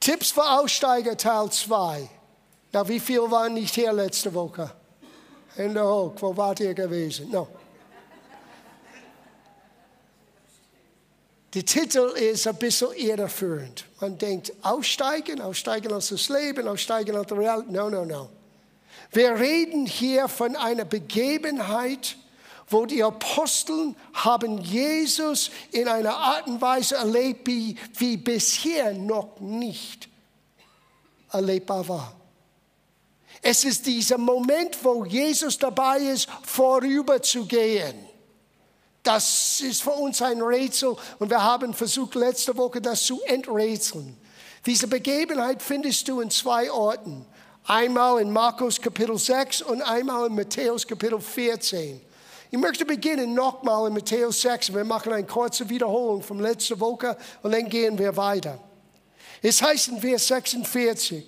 Tipps für Aussteiger Teil 2. Na, wie viel waren nicht hier letzte Woche? Hände hoch, wo wart ihr gewesen? No. Der Titel ist ein bisschen irreführend. Man denkt, aussteigen, aussteigen aus das Leben, aussteigen aus der Realität. No, no, no. Wir reden hier von einer Begebenheit, wo die Apostel haben Jesus in einer Art und Weise erlebt, wie, wie bisher noch nicht erlebbar war. Es ist dieser Moment, wo Jesus dabei ist, vorüberzugehen. Das ist für uns ein Rätsel und wir haben versucht letzte Woche das zu enträtseln. Diese Begebenheit findest du in zwei Orten. Einmal in Markus Kapitel 6 und einmal in Matthäus Kapitel 14. Ich möchte beginnen nochmal in Matthäus 6. Wir machen eine kurze Wiederholung von letzter Woche und dann gehen wir weiter. Es heißt in Vers 46.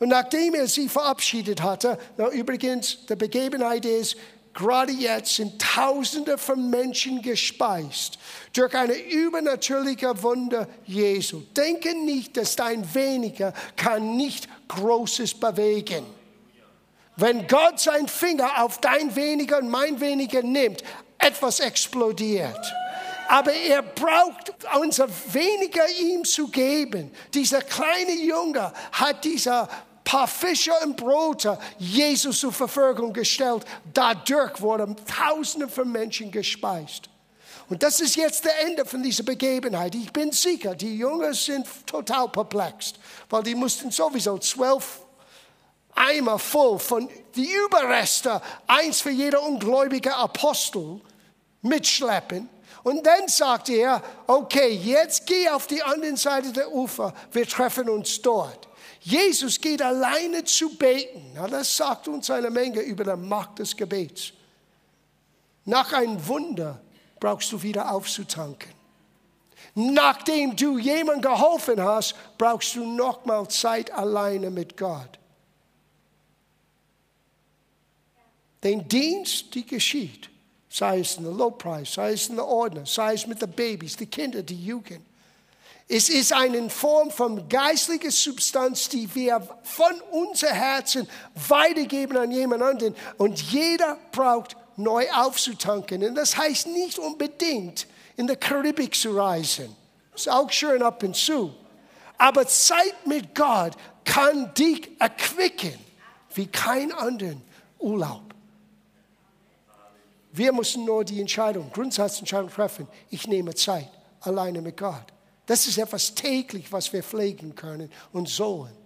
Und nachdem er sie verabschiedet hatte, übrigens, die Begebenheit ist, gerade jetzt sind Tausende von Menschen gespeist durch eine übernatürliche Wunder Jesu. Denke nicht, dass dein Weniger kann nicht Großes bewegen. Wenn Gott seinen Finger auf dein Weniger und mein Weniger nimmt, etwas explodiert. Aber er braucht unser Weniger ihm zu geben. Dieser kleine Junge hat dieser paar Fische und Brote Jesus zur Verfügung gestellt. Dadurch wurden Tausende von Menschen gespeist. Und das ist jetzt der Ende von dieser Begebenheit. Ich bin sicher, die Jünger sind total perplex, weil die mussten sowieso zwölf Eimer voll von die Überreste, eins für jeder ungläubige Apostel mitschleppen. Und dann sagt er, okay, jetzt geh auf die andere Seite der Ufer, wir treffen uns dort. Jesus geht alleine zu beten. Na, das sagt uns eine Menge über die Macht des Gebets. Nach einem Wunder brauchst du wieder aufzutanken. Nachdem du jemandem geholfen hast, brauchst du nochmal Zeit alleine mit Gott. Den Dienst, die geschieht, sei es in der Lobpreis, sei es in der Ordnung, sei es mit den Babys, die Kinder, die Jugend. Es ist eine Form von geistlicher Substanz, die wir von unser Herzen weitergeben an jemand anderen. Und jeder braucht neu aufzutanken. Und das heißt nicht unbedingt in der Karibik zu reisen. Ist auch schön ab und zu. Aber Zeit mit Gott kann dich erquicken wie kein anderen Urlaub. Wir müssen nur die Entscheidung, Grundsatzentscheidung treffen. Ich nehme Zeit alleine mit Gott. Das ist etwas täglich, was wir pflegen können und sollen.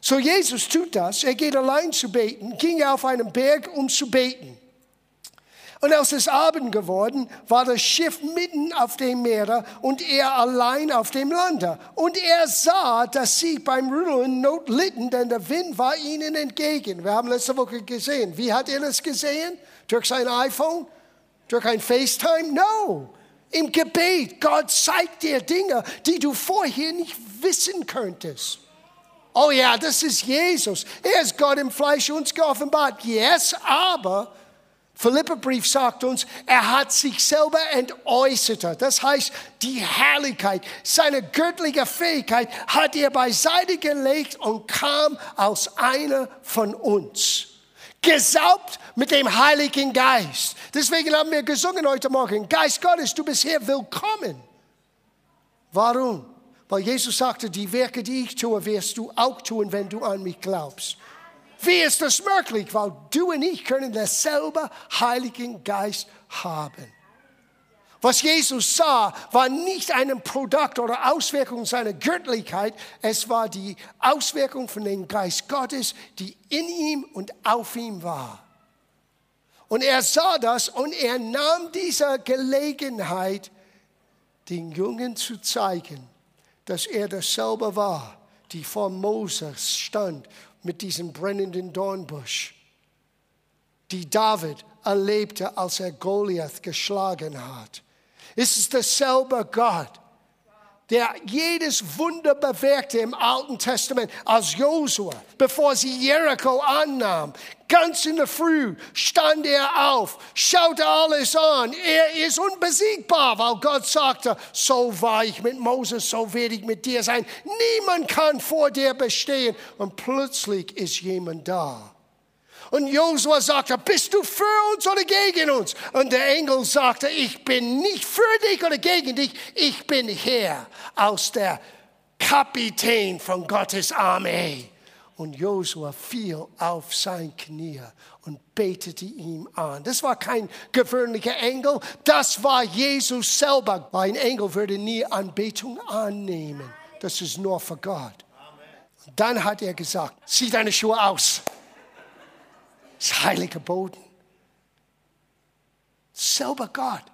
So Jesus tut das. Er geht allein zu beten, ging auf einen Berg, um zu beten. Und als es Abend geworden, war das Schiff mitten auf dem Meer und er allein auf dem Lande. Und er sah, dass sie beim Rudern Not litten, denn der Wind war ihnen entgegen. Wir haben letzte Woche gesehen. Wie hat er das gesehen? Durch sein iPhone? Durch ein FaceTime? No. Im Gebet. Gott zeigt dir Dinge, die du vorher nicht wissen könntest. Oh ja, das ist Jesus. Er ist Gott im Fleisch uns geoffenbart. Yes, aber Philipperbrief sagt uns, er hat sich selber entäußert. Das heißt, die Herrlichkeit, seine göttliche Fähigkeit hat er beiseite gelegt und kam aus einer von uns. Gesaubt mit dem Heiligen Geist. Deswegen haben wir gesungen heute Morgen, Geist Gottes, du bist hier willkommen. Warum? Weil Jesus sagte, die Werke, die ich tue, wirst du auch tun, wenn du an mich glaubst. Wie ist das möglich? Weil du und ich können dasselbe Heiligen Geist haben. Was Jesus sah, war nicht ein Produkt oder Auswirkung seiner Göttlichkeit, es war die Auswirkung von dem Geist Gottes, die in ihm und auf ihm war. Und er sah das und er nahm diese Gelegenheit, den Jungen zu zeigen, dass er dasselbe war, die vor Moses stand mit diesem brennenden Dornbusch, die David erlebte, als er Goliath geschlagen hat. Es ist derselbe Gott, der jedes Wunder bewirkte im Alten Testament als Josua, bevor sie Jericho annahm. Ganz in der Früh stand er auf, schaute alles an. Er ist unbesiegbar, weil Gott sagte, so war ich mit Moses, so werde ich mit dir sein. Niemand kann vor dir bestehen. Und plötzlich ist jemand da. Und Josua sagte, bist du für uns oder gegen uns? Und der Engel sagte, ich bin nicht für dich oder gegen dich, ich bin Herr aus der Kapitän von Gottes Armee. Und Josua fiel auf sein Knie und betete ihm an. Das war kein gewöhnlicher Engel, das war Jesus selber. Ein Engel würde nie Anbetung annehmen. Das ist nur für Gott. Und dann hat er gesagt, zieh deine Schuhe aus. Das heilige Boden. Selber Gott.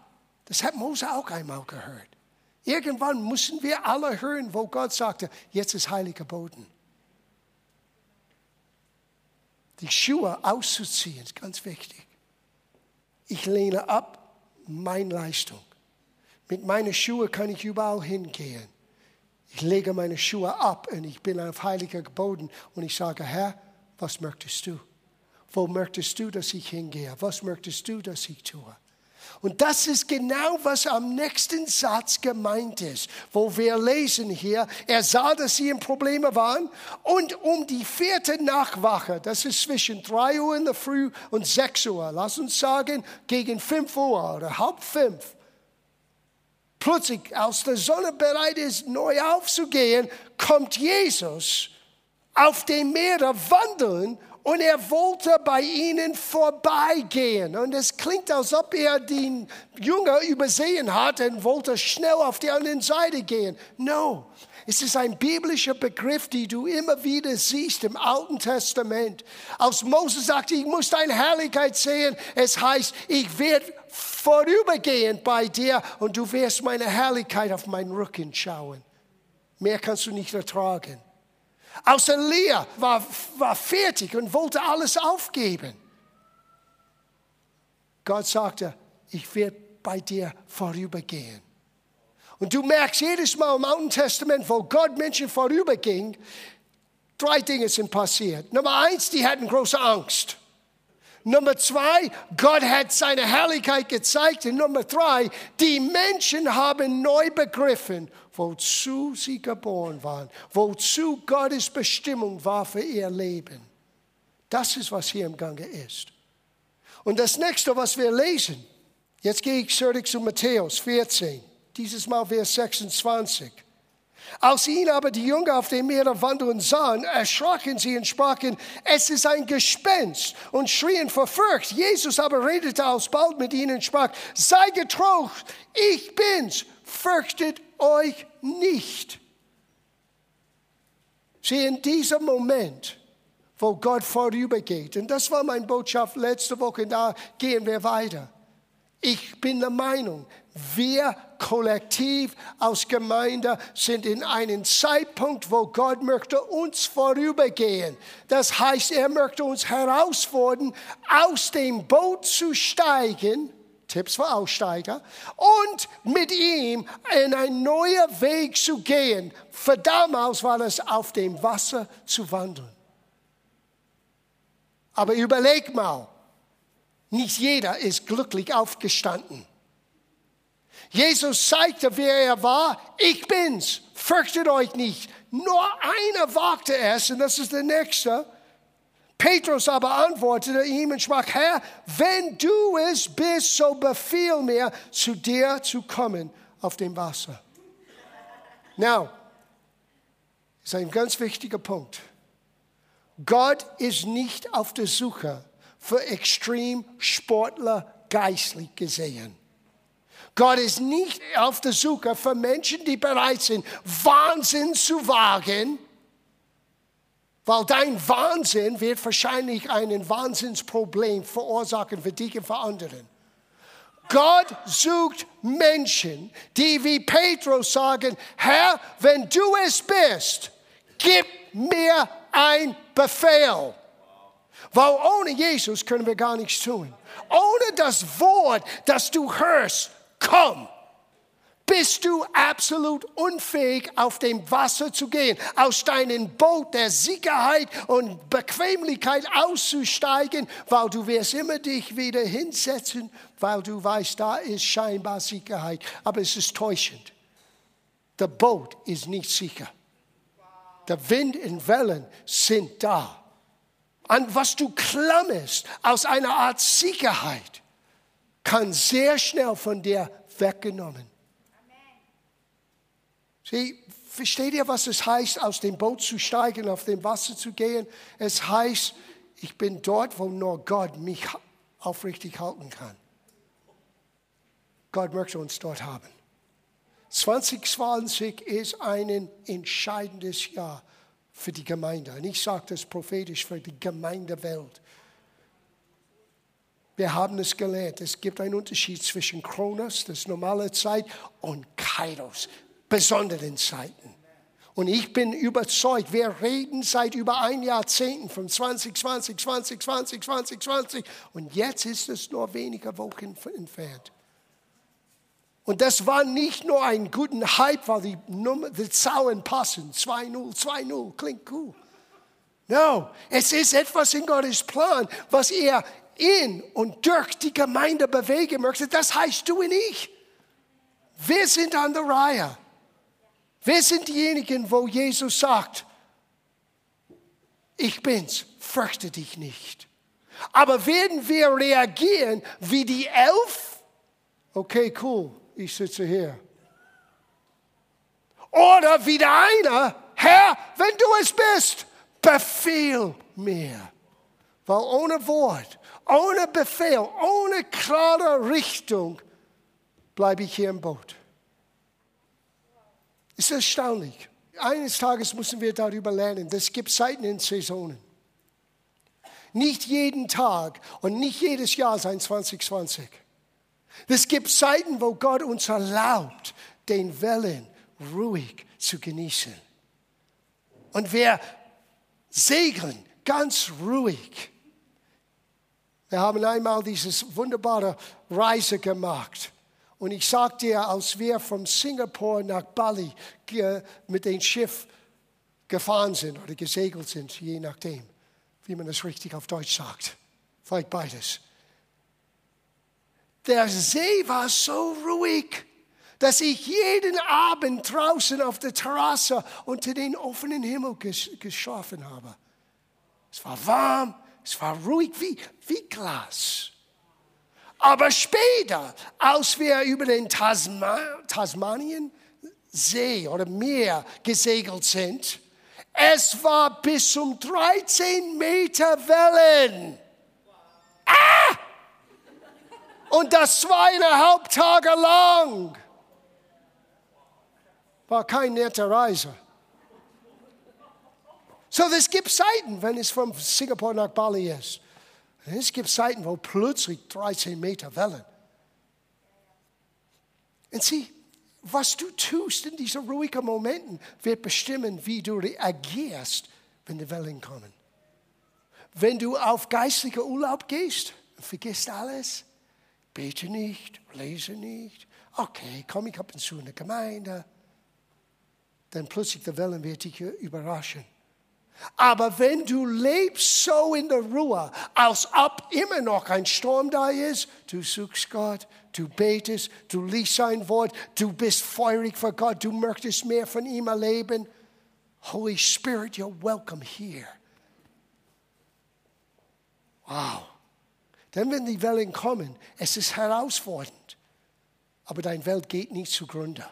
Das hat Mose auch einmal gehört. Irgendwann müssen wir alle hören, wo Gott sagte, jetzt ist heiliger Boden. Die Schuhe auszuziehen ist ganz wichtig. Ich lehne ab meine Leistung. Mit meinen Schuhen kann ich überall hingehen. Ich lege meine Schuhe ab und ich bin auf heiliger Boden und ich sage, Herr, was möchtest du? Wo möchtest du, dass ich hingehe? Was möchtest du, dass ich tue? Und das ist genau, was am nächsten Satz gemeint ist, wo wir lesen hier, er sah, dass sie in Probleme waren und um die vierte Nachwache, das ist zwischen drei Uhr in der Früh und sechs Uhr, lass uns sagen, gegen fünf Uhr oder halb fünf, plötzlich, als die Sonne bereit ist, neu aufzugehen, kommt Jesus auf dem Meer wandeln und er wollte bei ihnen vorbeigehen. Und es klingt, als ob er den Jünger übersehen hat und wollte schnell auf die andere Seite gehen. No. Es ist ein biblischer Begriff, den du immer wieder siehst im Alten Testament. Als Moses sagte, ich muss deine Herrlichkeit sehen, es heißt, ich werde vorübergehen bei dir und du wirst meine Herrlichkeit auf meinen Rücken schauen. Mehr kannst du nicht ertragen. Außer Leah war, war fertig und wollte alles aufgeben. Gott sagte, ich werde bei dir vorübergehen. Und du merkst jedes Mal im Alten Testament, wo Gott Menschen vorüberging, drei Dinge sind passiert. Nummer eins, die hatten große Angst. Nummer zwei, Gott hat seine Herrlichkeit gezeigt. Und Nummer drei, die Menschen haben neu begriffen, wozu sie geboren waren, wozu Gottes Bestimmung war für ihr Leben. Das ist, was hier im Gange ist. Und das nächste, was wir lesen, jetzt gehe ich zurück zu Matthäus 14, dieses Mal Vers 26. Als ihn aber die Jünger auf dem Meer wandeln sahen, erschraken sie und sprachen, es ist ein Gespenst und schrien vor Furcht. Jesus aber redete alsbald mit ihnen und sprach, sei getrost, ich bin's, fürchtet euch nicht. Sieh, in diesem Moment, wo Gott vorübergeht, und das war meine Botschaft letzte Woche, da gehen wir weiter. Ich bin der Meinung, wir kollektiv als Gemeinde sind in einem Zeitpunkt, wo Gott möchte uns vorübergehen. Das heißt, er möchte uns herausfordern, aus dem Boot zu steigen Tipps für Aussteiger, und mit ihm in einen neuen Weg zu gehen. Für damals war es auf dem Wasser zu wandeln. Aber überleg mal, nicht jeder ist glücklich aufgestanden. Jesus zeigte, wer er war. Ich bin's. Fürchtet euch nicht. Nur einer wagte es, und das ist der nächste. Petrus aber antwortete ihm und sprach, Herr, wenn du es bist, so befiehl mir, zu dir zu kommen auf dem Wasser. Now, ist ein ganz wichtiger Punkt. Gott ist nicht auf der Suche für Extremsportler geistlich gesehen. Gott ist nicht auf der Suche für Menschen, die bereit sind, Wahnsinn zu wagen, weil dein Wahnsinn wird wahrscheinlich ein Wahnsinnsproblem verursachen für dich und für andere. Gott sucht Menschen, die wie Petrus sagen, Herr, wenn du es bist, gib mir ein Befehl. Weil ohne Jesus können wir gar nichts tun. Ohne das Wort, das du hörst, komm. Bist du absolut unfähig, auf dem Wasser zu gehen, aus deinem Boot der Sicherheit und Bequemlichkeit auszusteigen, weil du wirst immer dich wieder hinsetzen, weil du weißt, da ist scheinbar Sicherheit. Aber es ist täuschend. Das Boot ist nicht sicher. Der Wind und Wellen sind da. An was du klammerst aus einer Art Sicherheit, kann sehr schnell von dir weggenommen. Sie, versteht ihr, was es heißt, aus dem Boot zu steigen, auf dem Wasser zu gehen? Es heißt, ich bin dort, wo nur Gott mich aufrichtig halten kann. Gott möchte uns dort haben. 2020 ist ein entscheidendes Jahr für die Gemeinde. Und ich sage das prophetisch für die Gemeindewelt. Wir haben es gelernt. Es gibt einen Unterschied zwischen Kronos, das normale Zeit, und Kairos, besonderen Zeiten. Und ich bin überzeugt, wir reden seit über ein Jahrzehnt von 2020, 2020, 2020 und jetzt ist es nur wenige Wochen entfernt. Und das war nicht nur ein guter Hype, weil die, Nummer, die Zahlen passen. 2-0, 2-0, klingt cool. No, es ist etwas in Gottes Plan, was er in und durch die Gemeinde bewegen möchte. Das heißt du und ich. Wir sind an der Reihe. Wir sind diejenigen, wo Jesus sagt, ich bin's, fürchte dich nicht. Aber werden wir reagieren wie die Elf? Okay, cool ich sitze hier. Oder wieder einer, Herr, wenn du es bist, befehl mir. Weil ohne Wort, ohne Befehl, ohne klare Richtung bleibe ich hier im Boot. Ist erstaunlich. Eines Tages müssen wir darüber lernen. Es gibt Zeiten in Saisonen. Nicht jeden Tag und nicht jedes Jahr sein 2020. Es gibt Zeiten, wo Gott uns erlaubt, den Wellen ruhig zu genießen. Und wir segeln ganz ruhig. Wir haben einmal dieses wunderbare Reise gemacht. Und ich sag dir, als wir von Singapur nach Bali mit dem Schiff gefahren sind oder gesegelt sind, je nachdem, wie man das richtig auf Deutsch sagt. Vielleicht beides. Der See war so ruhig, dass ich jeden Abend draußen auf der Terrasse unter den offenen Himmel geschlafen habe. Es war warm, es war ruhig wie, wie Glas. Aber später, als wir über den Tasma Tasmanien See oder Meer gesegelt sind, es war bis zum 13 Meter Wellen. Ah! Und das zweieinhalb Tage lang. War kein netter Reise. So, es gibt Zeiten, wenn es von Singapur nach Bali ist. Es gibt Zeiten, wo plötzlich 13 Meter Wellen. Und sieh, was du tust in diesen ruhigen Momenten, wird bestimmen, wie du reagierst, wenn die Wellen kommen. Wenn du auf geistlicher Urlaub gehst, vergisst alles, bete nicht, lese nicht. Okay, komm ich ab und zu in der Gemeinde. Dann plötzlich die Wellen wird dich überraschen. Aber wenn du lebst so in der Ruhe, als ob immer noch ein Sturm da ist, du suchst Gott, du betest, du liest sein Wort, du bist feurig für Gott, du möchtest mehr von ihm erleben. Holy Spirit, you're welcome here. Wow. Denn wenn die Wellen kommen, es ist herausfordernd, aber deine Welt geht nicht zugrunde.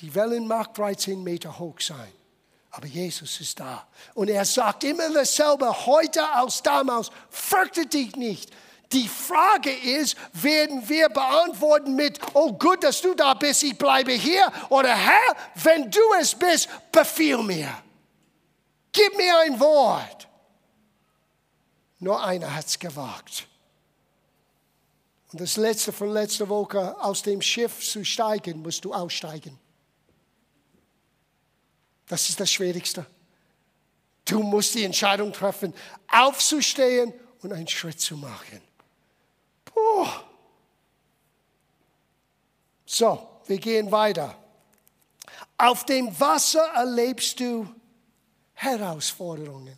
Die Wellen mag 13 Meter hoch sein, aber Jesus ist da. Und er sagt immer dasselbe, heute als damals, fürchte dich nicht. Die Frage ist, werden wir beantworten mit, oh gut, dass du da bist, ich bleibe hier? Oder Herr, wenn du es bist, befiehl mir. Gib mir ein Wort. Nur einer hat es gewagt. Und das letzte von letzter Woche, aus dem Schiff zu steigen, musst du aussteigen. Das ist das Schwierigste. Du musst die Entscheidung treffen, aufzustehen und einen Schritt zu machen. Puh. So, wir gehen weiter. Auf dem Wasser erlebst du Herausforderungen.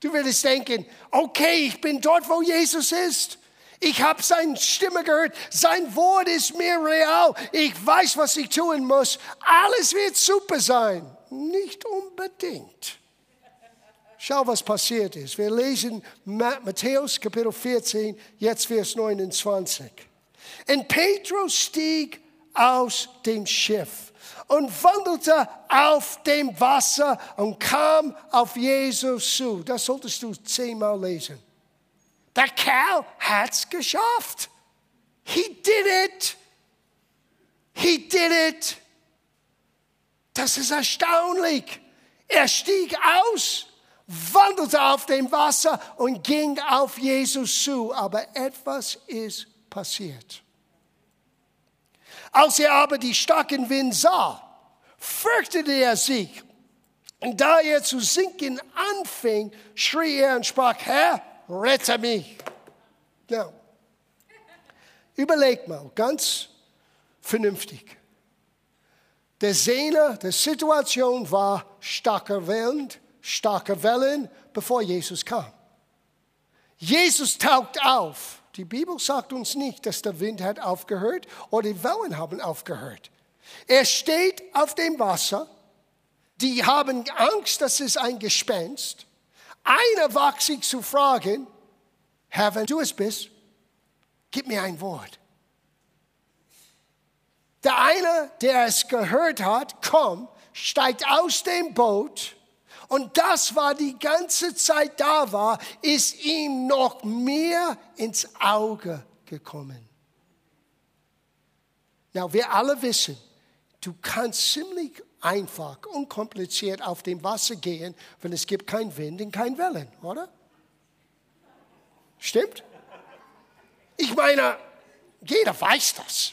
Du würdest denken, okay, ich bin dort, wo Jesus ist. Ich habe seine Stimme gehört. Sein Wort ist mir real. Ich weiß, was ich tun muss. Alles wird super sein. Nicht unbedingt. Schau, was passiert ist. Wir lesen Matthäus Kapitel 14, jetzt Vers 29. Und Petrus stieg aus dem Schiff und wandelte auf dem Wasser und kam auf Jesus zu. Das solltest du zehnmal lesen. Der Kerl hat's geschafft. He did it. He did it. Das ist erstaunlich. Er stieg aus wandelte auf dem Wasser und ging auf Jesus zu. Aber etwas ist passiert. Als er aber die starken Wind sah, fürchtete er sich. Und da er zu sinken anfing, schrie er und sprach, Herr, rette mich. Ja. Überleg mal, ganz vernünftig. Der Sehner der Situation war starker Wind, starke Wellen, bevor Jesus kam. Jesus taucht auf. Die Bibel sagt uns nicht, dass der Wind hat aufgehört oder die Wellen haben aufgehört. Er steht auf dem Wasser. Die haben Angst, dass es ein Gespenst. Einer wagt sich zu fragen, Herr, wenn du es bist, gib mir ein Wort. Der eine, der es gehört hat, kommt, steigt aus dem Boot und das, was die ganze Zeit da war, ist ihm noch mehr ins Auge gekommen. Na, wir alle wissen, du kannst ziemlich einfach, unkompliziert auf dem Wasser gehen, wenn es gibt keinen Wind und kein Wellen, oder? Stimmt? Ich meine, jeder weiß das.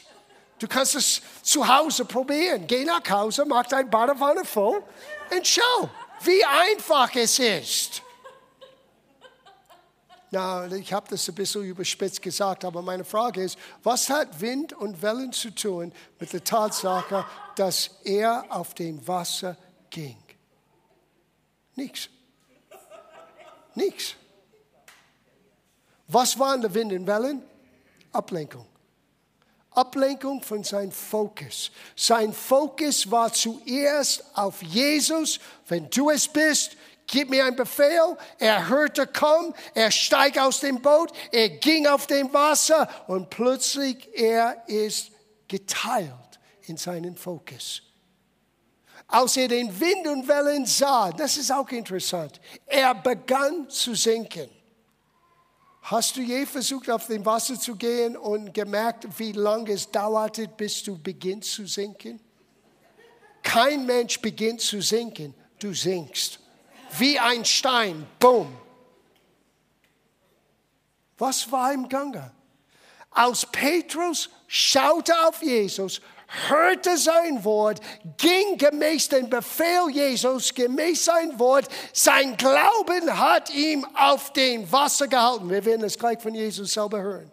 Du kannst es zu Hause probieren. Geh nach Hause, mach dein Badewanne voll und schau wie einfach es ist. Na, ich habe das ein bisschen überspitzt gesagt, aber meine Frage ist, was hat Wind und Wellen zu tun mit der Tatsache, dass er auf dem Wasser ging? Nichts. Nichts. Was waren die Wind und Wellen? Ablenkung. Ablenkung von seinem Fokus. Sein Fokus war zuerst auf Jesus. Wenn du es bist, gib mir einen Befehl. Er hörte komm, er steigt aus dem Boot, er ging auf dem Wasser und plötzlich er ist geteilt in seinen Fokus. Als er den Wind und Wellen sah, das ist auch interessant, er begann zu sinken. Hast du je versucht, auf dem Wasser zu gehen und gemerkt, wie lange es dauerte, bis du beginnst zu sinken? Kein Mensch beginnt zu sinken, du sinkst. Wie ein Stein, boom. Was war im Gange? Als Petrus schaute auf Jesus, hörte sein Wort, ging gemäß dem Befehl Jesus, gemäß sein Wort. Sein Glauben hat ihm auf dem Wasser gehalten. Wir werden es gleich von Jesus selber hören.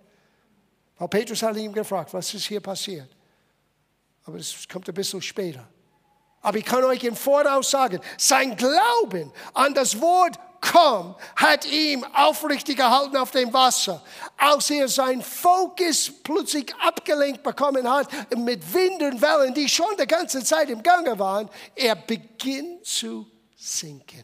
Weil Petrus hat ihn gefragt, was ist hier passiert? Aber das kommt ein bisschen später. Aber ich kann euch im Voraus sagen, sein Glauben an das Wort komm, hat ihm aufrichtig gehalten auf dem Wasser. Als er sein Fokus plötzlich abgelenkt bekommen hat mit Wind und Wellen, die schon die ganze Zeit im Gange waren, er beginnt zu sinken.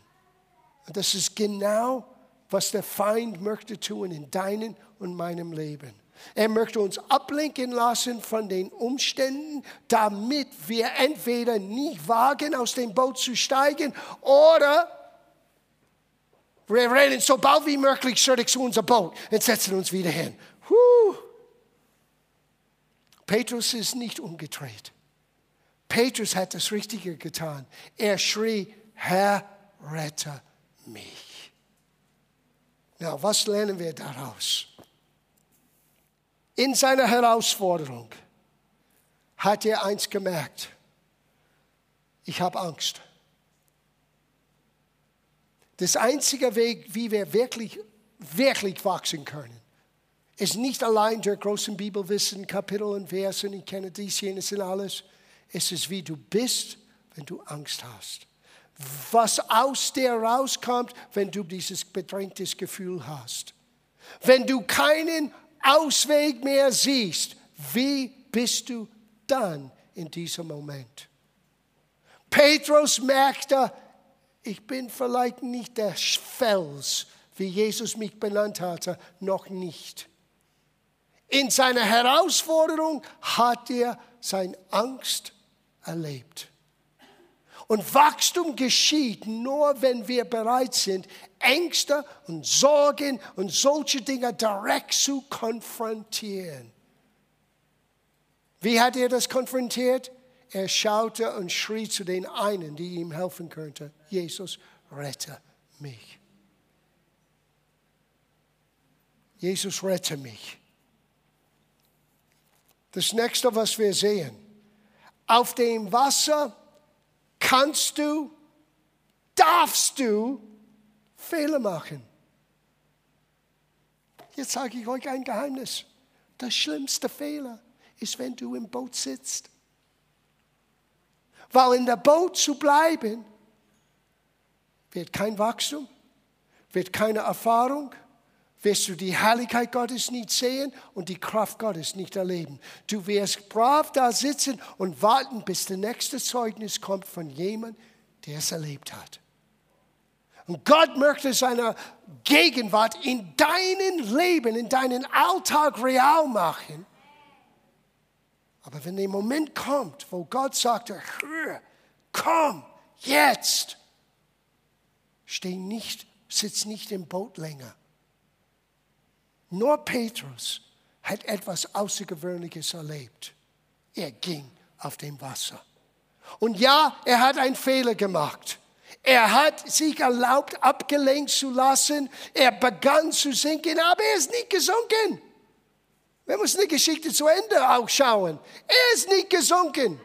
Und das ist genau, was der Feind möchte tun in deinem und meinem Leben. Er möchte uns ablenken lassen von den Umständen, damit wir entweder nicht wagen, aus dem Boot zu steigen oder wir rennen so bald wie möglich zurück zu unser Boot und setzen uns wieder hin. Huh. Petrus ist nicht umgedreht. Petrus hat das Richtige getan. Er schrie, Herr, rette mich. Na, was lernen wir daraus? In seiner Herausforderung hat er eins gemerkt. Ich habe Angst. Das einzige Weg, wie wir wirklich, wirklich wachsen können, ist nicht allein durch großen Bibelwissen, Kapitel und Versen, ich kenne dies, jenes und alles. Es ist wie du bist, wenn du Angst hast. Was aus dir rauskommt, wenn du dieses bedrängtes Gefühl hast. Wenn du keinen Ausweg mehr siehst, wie bist du dann in diesem Moment? Petrus merkte, ich bin vielleicht nicht der Fels, wie Jesus mich benannt hatte, noch nicht. In seiner Herausforderung hat er seine Angst erlebt. Und Wachstum geschieht nur, wenn wir bereit sind, Ängste und Sorgen und solche Dinge direkt zu konfrontieren. Wie hat er das konfrontiert? Er schaute und schrie zu den einen, die ihm helfen könnte. Jesus, rette mich. Jesus, rette mich. Das nächste, was wir sehen, auf dem Wasser kannst du, darfst du Fehler machen. Jetzt sage ich euch ein Geheimnis. Der schlimmste Fehler ist, wenn du im Boot sitzt. Weil in der Boot zu bleiben, wird kein Wachstum, wird keine Erfahrung, wirst du die Herrlichkeit Gottes nicht sehen und die Kraft Gottes nicht erleben. Du wirst brav da sitzen und warten, bis der nächste Zeugnis kommt von jemandem, der es erlebt hat. Und Gott möchte seine Gegenwart in deinem Leben, in deinen Alltag real machen. Aber wenn der Moment kommt, wo Gott sagt, komm, jetzt, steh nicht, sitz nicht im Boot länger nur Petrus hat etwas Außergewöhnliches erlebt. Er ging auf dem Wasser. Und ja, er hat einen Fehler gemacht. Er hat sich erlaubt, abgelenkt zu lassen. Er begann zu sinken, aber er ist nicht gesunken. Wir müssen die Geschichte zu Ende auch schauen. Er ist nicht gesunken.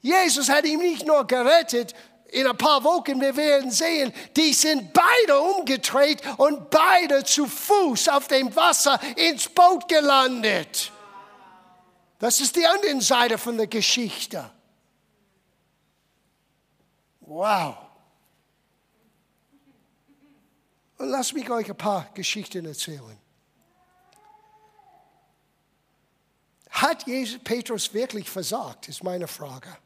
Jesus hat ihn nicht nur gerettet, in ein paar Wochen, wir werden sehen, die sind beide umgedreht und beide zu Fuß auf dem Wasser ins Boot gelandet. Das ist die andere Seite von der Geschichte. Wow. Und lasst mich euch ein paar Geschichten erzählen. Hat Jesus Petrus wirklich versagt, ist meine Frage.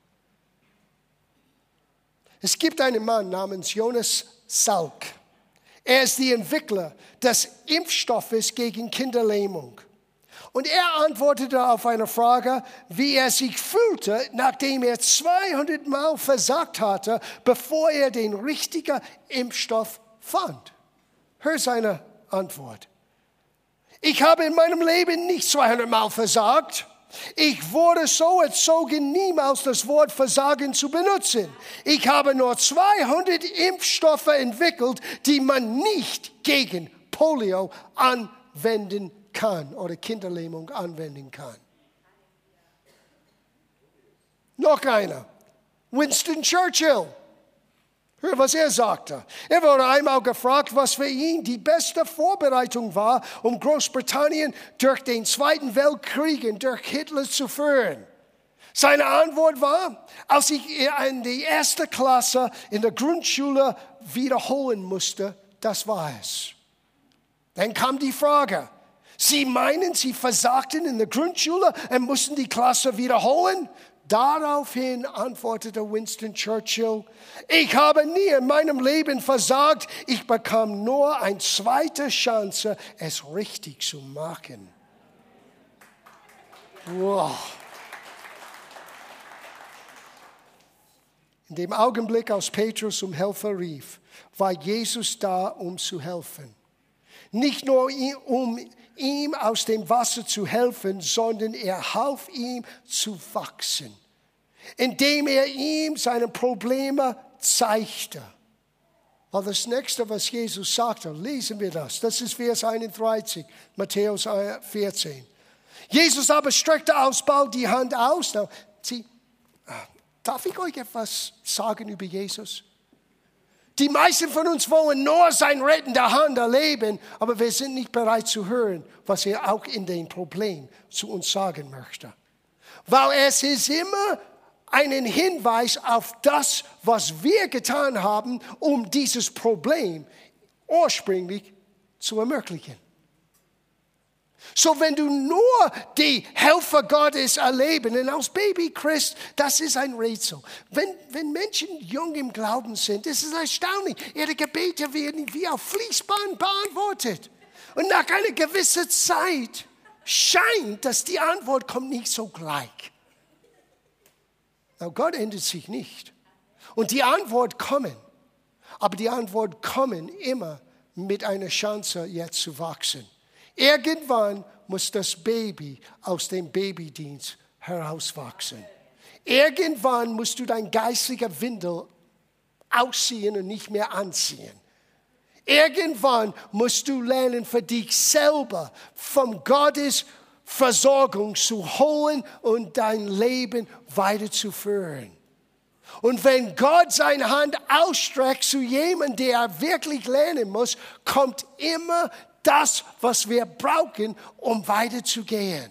Es gibt einen Mann namens Jonas Salk. Er ist der Entwickler des Impfstoffes gegen Kinderlähmung. Und er antwortete auf eine Frage, wie er sich fühlte, nachdem er 200 Mal versagt hatte, bevor er den richtigen Impfstoff fand. Hör seine Antwort. Ich habe in meinem Leben nicht 200 Mal versagt. Ich wurde so erzogen, niemals das Wort Versagen zu benutzen. Ich habe nur 200 Impfstoffe entwickelt, die man nicht gegen Polio anwenden kann oder Kinderlähmung anwenden kann. Noch einer. Winston Churchill. Hör, was er sagte. Er wurde einmal gefragt, was für ihn die beste Vorbereitung war, um Großbritannien durch den Zweiten Weltkrieg und durch Hitler zu führen. Seine Antwort war, als ich in die erste Klasse in der Grundschule wiederholen musste, das war es. Dann kam die Frage, Sie meinen, Sie versagten in der Grundschule und mussten die Klasse wiederholen? Daraufhin antwortete Winston Churchill, ich habe nie in meinem Leben versagt, ich bekam nur eine zweite Chance, es richtig zu machen. Wow. In dem Augenblick, als Petrus um Hilfe rief, war Jesus da, um zu helfen. Nicht nur um ihm aus dem Wasser zu helfen, sondern er half ihm zu wachsen, indem er ihm seine Probleme zeigte. Weil das nächste, was Jesus sagte, lesen wir das. Das ist Vers 31, Matthäus 14. Jesus aber streckte alsbald die Hand aus. Now, see, darf ich euch etwas sagen über Jesus? Die meisten von uns wollen nur sein rettender Hand erleben, aber wir sind nicht bereit zu hören, was er auch in den Problem zu uns sagen möchte. Weil es ist immer einen Hinweis auf das, was wir getan haben, um dieses Problem ursprünglich zu ermöglichen. So, wenn du nur die Helfer Gottes erleben, und als Baby Christ, das ist ein Rätsel. Wenn, wenn Menschen jung im Glauben sind, das ist erstaunlich. Ihre Gebete werden wie auf Fließband beantwortet. Und nach einer gewissen Zeit scheint, dass die Antwort kommt nicht so gleich. Na, Gott ändert sich nicht. Und die Antwort kommen. Aber die Antwort kommen immer mit einer Chance, jetzt zu wachsen. Irgendwann muss das Baby aus dem Babydienst herauswachsen. Irgendwann musst du dein geistiger Windel ausziehen und nicht mehr anziehen. Irgendwann musst du lernen, für dich selber von Gottes Versorgung zu holen und dein Leben weiterzuführen. Und wenn Gott seine Hand ausstreckt zu jemandem, der wirklich lernen muss, kommt immer das, was wir brauchen, um weiterzugehen.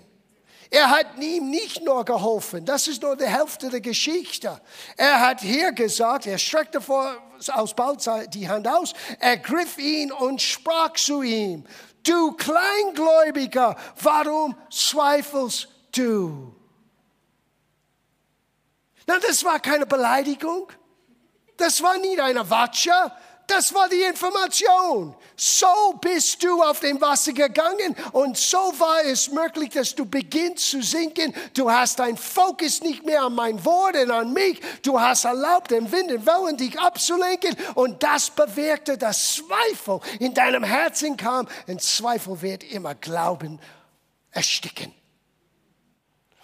Er hat ihm nicht nur geholfen, das ist nur die Hälfte der Geschichte. Er hat hier gesagt, er streckte vor, aus bald die Hand aus, ergriff ihn und sprach zu ihm, du Kleingläubiger, warum zweifelst du? Na, das war keine Beleidigung, das war nicht eine Watsche, das war die Information. So bist du auf dem Wasser gegangen und so war es möglich, dass du beginnst zu sinken. Du hast dein Fokus nicht mehr an mein Wort und an mich. Du hast erlaubt, den Wind und Wellen dich abzulenken und das bewirkte, dass Zweifel in deinem Herzen kam. Und Zweifel wird immer Glauben ersticken.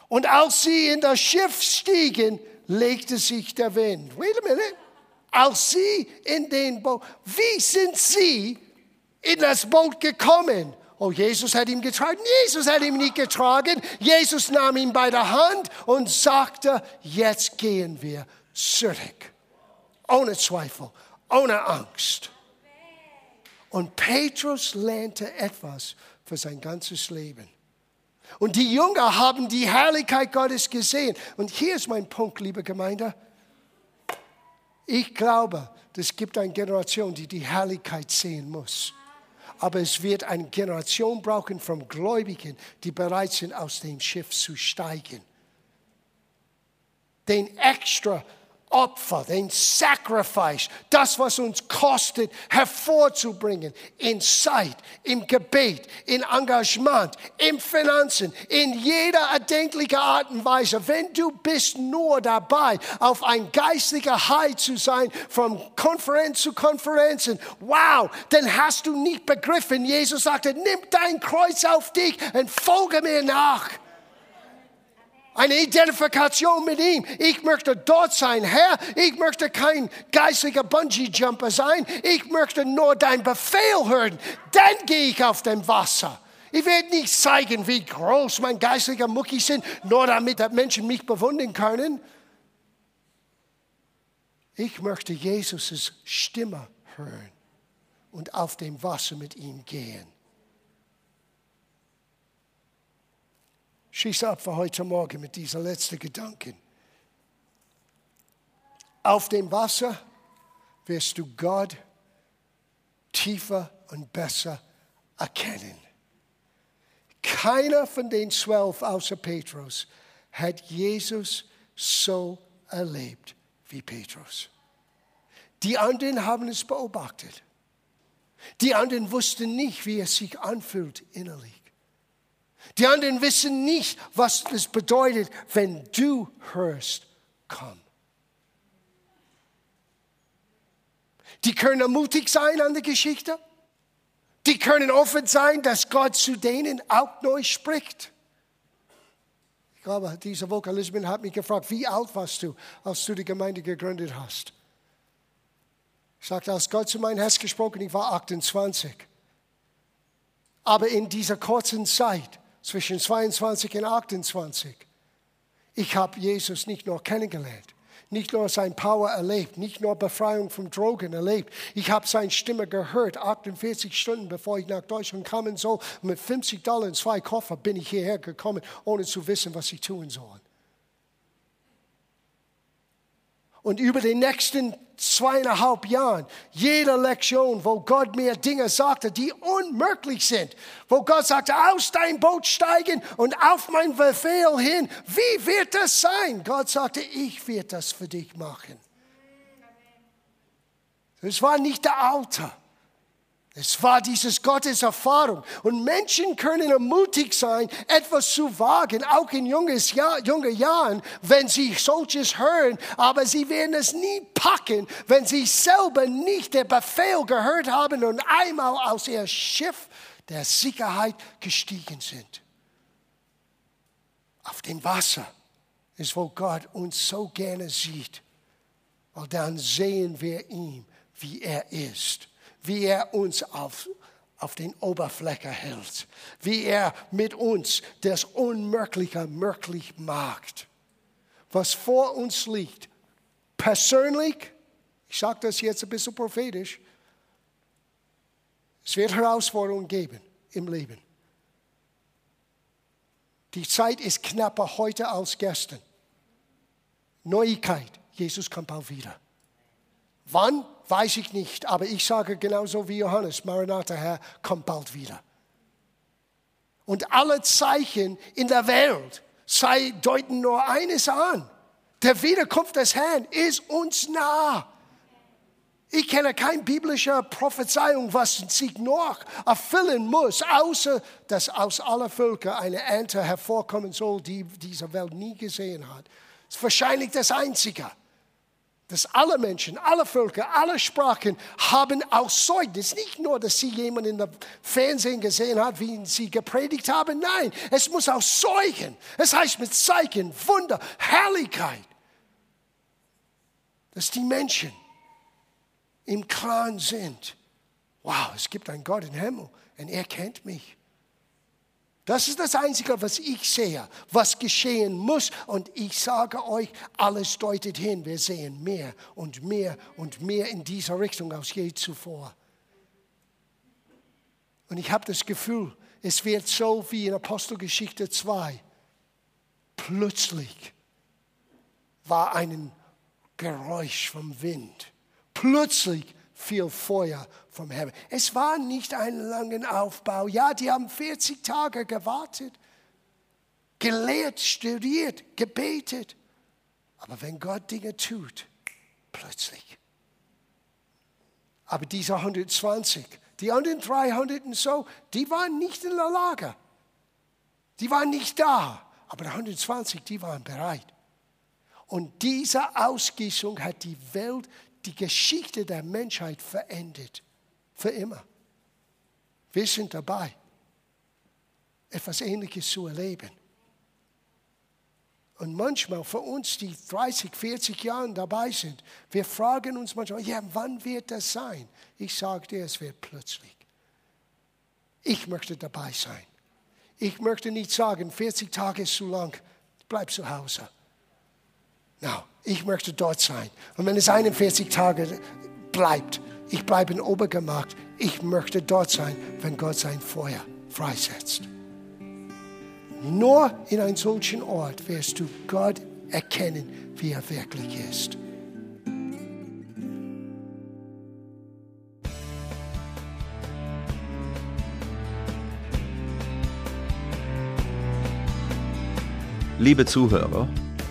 Und als sie in das Schiff stiegen, legte sich der Wind. Wait a minute als sie in den Boot. Wie sind sie in das Boot gekommen? Oh, Jesus hat ihn getragen. Jesus hat ihn nicht getragen. Jesus nahm ihn bei der Hand und sagte, jetzt gehen wir zurück. Ohne Zweifel, ohne Angst. Und Petrus lernte etwas für sein ganzes Leben. Und die Jünger haben die Herrlichkeit Gottes gesehen. Und hier ist mein Punkt, liebe Gemeinde. Ich glaube, es gibt eine Generation, die die Herrlichkeit sehen muss. Aber es wird eine Generation brauchen von Gläubigen, die bereit sind, aus dem Schiff zu steigen. Den extra Opfer, den Sacrifice, das, was uns kostet, hervorzubringen in Zeit, im Gebet, in Engagement, in Finanzen, in jeder erdenklichen Art und Weise. Wenn du bist nur dabei, auf ein geistlicher High zu sein, von Konferenz zu Konferenzen, wow, dann hast du nicht begriffen. Jesus sagte, nimm dein Kreuz auf dich und folge mir nach eine Identifikation mit ihm. Ich möchte dort sein, Herr. Ich möchte kein geistiger Bungee-Jumper sein. Ich möchte nur dein Befehl hören. Dann gehe ich auf dem Wasser. Ich werde nicht zeigen, wie groß mein geistlicher Mucki sind, nur damit Menschen mich bewundern können. Ich möchte Jesus' Stimme hören und auf dem Wasser mit ihm gehen. Schieß ab für heute Morgen mit dieser letzten Gedanken. Auf dem Wasser wirst du Gott tiefer und besser erkennen. Keiner von den zwölf außer Petrus hat Jesus so erlebt wie Petrus. Die anderen haben es beobachtet. Die anderen wussten nicht, wie es sich anfühlt innerlich. Die anderen wissen nicht, was es bedeutet, wenn du hörst, komm. Die können mutig sein an der Geschichte. Die können offen sein, dass Gott zu denen auch neu spricht. Ich glaube, diese Lisbeth hat mich gefragt, wie alt warst du, als du die Gemeinde gegründet hast? Ich sagte, als Gott zu meinem Herz gesprochen, ich war 28. Aber in dieser kurzen Zeit zwischen 22 und 28. Ich habe Jesus nicht nur kennengelernt. nicht nur sein Power erlebt, nicht nur Befreiung von Drogen erlebt. Ich habe seine Stimme gehört, 48 Stunden bevor ich nach Deutschland kam und so. Mit 50 Dollar und zwei Koffer bin ich hierher gekommen, ohne zu wissen, was ich tun soll. Und über die nächsten zweieinhalb Jahren, jede Lektion, wo Gott mir Dinge sagte, die unmöglich sind, wo Gott sagte, aus dein Boot steigen und auf mein Befehl hin, wie wird das sein? Gott sagte, ich werde das für dich machen. Es war nicht der Alter. Es war dieses Gottes Erfahrung. Und Menschen können ermutigt sein, etwas zu wagen, auch in junges Jahr, jungen Jahren, wenn sie solches hören. Aber sie werden es nie packen, wenn sie selber nicht den Befehl gehört haben und einmal aus ihr Schiff der Sicherheit gestiegen sind. Auf dem Wasser ist, wo Gott uns so gerne sieht. Weil dann sehen wir ihn, wie er ist wie er uns auf, auf den Oberfläche hält, wie er mit uns das Unmögliche möglich macht. Was vor uns liegt, persönlich, ich sage das jetzt ein bisschen prophetisch, es wird Herausforderungen geben im Leben. Die Zeit ist knapper heute als gestern. Neuigkeit, Jesus kommt bald wieder. Wann? Weiß ich nicht, aber ich sage genauso wie Johannes, Maranatha, Herr, kommt bald wieder. Und alle Zeichen in der Welt sei, deuten nur eines an. Der Wiederkunft des Herrn ist uns nah. Ich kenne keine biblische Prophezeiung, was sich noch erfüllen muss, außer dass aus aller Völker eine Ernte hervorkommen soll, die diese Welt nie gesehen hat. Das ist wahrscheinlich das Einzige dass alle Menschen, alle Völker, alle Sprachen haben auch Zeugnis. Nicht nur, dass sie jemanden in der Fernsehen gesehen hat, wie sie gepredigt haben. Nein, es muss auch zeugen. Es heißt mit Zeichen, Wunder, Herrlichkeit. Dass die Menschen im Klaren sind. Wow, es gibt einen Gott im Himmel und er kennt mich. Das ist das Einzige, was ich sehe, was geschehen muss. Und ich sage euch, alles deutet hin. Wir sehen mehr und mehr und mehr in dieser Richtung als je zuvor. Und ich habe das Gefühl, es wird so wie in Apostelgeschichte 2. Plötzlich war ein Geräusch vom Wind. Plötzlich viel Feuer vom Himmel. Es war nicht ein langer Aufbau. Ja, die haben 40 Tage gewartet, gelehrt, studiert, gebetet. Aber wenn Gott Dinge tut, plötzlich. Aber diese 120, die anderen 300 und so, die waren nicht in der Lage. Die waren nicht da. Aber die 120, die waren bereit. Und diese Ausgießung hat die Welt die Geschichte der Menschheit verendet. Für immer. Wir sind dabei, etwas Ähnliches zu erleben. Und manchmal für uns, die 30, 40 Jahre dabei sind, wir fragen uns manchmal, ja, wann wird das sein? Ich sage dir, es wird plötzlich. Ich möchte dabei sein. Ich möchte nicht sagen, 40 Tage ist zu lang, bleib zu Hause. No, ich möchte dort sein. Und wenn es 41 Tage bleibt, ich bleibe in Obergemacht, ich möchte dort sein, wenn Gott sein Feuer freisetzt. Nur in einem solchen Ort wirst du Gott erkennen, wie er wirklich ist. Liebe Zuhörer,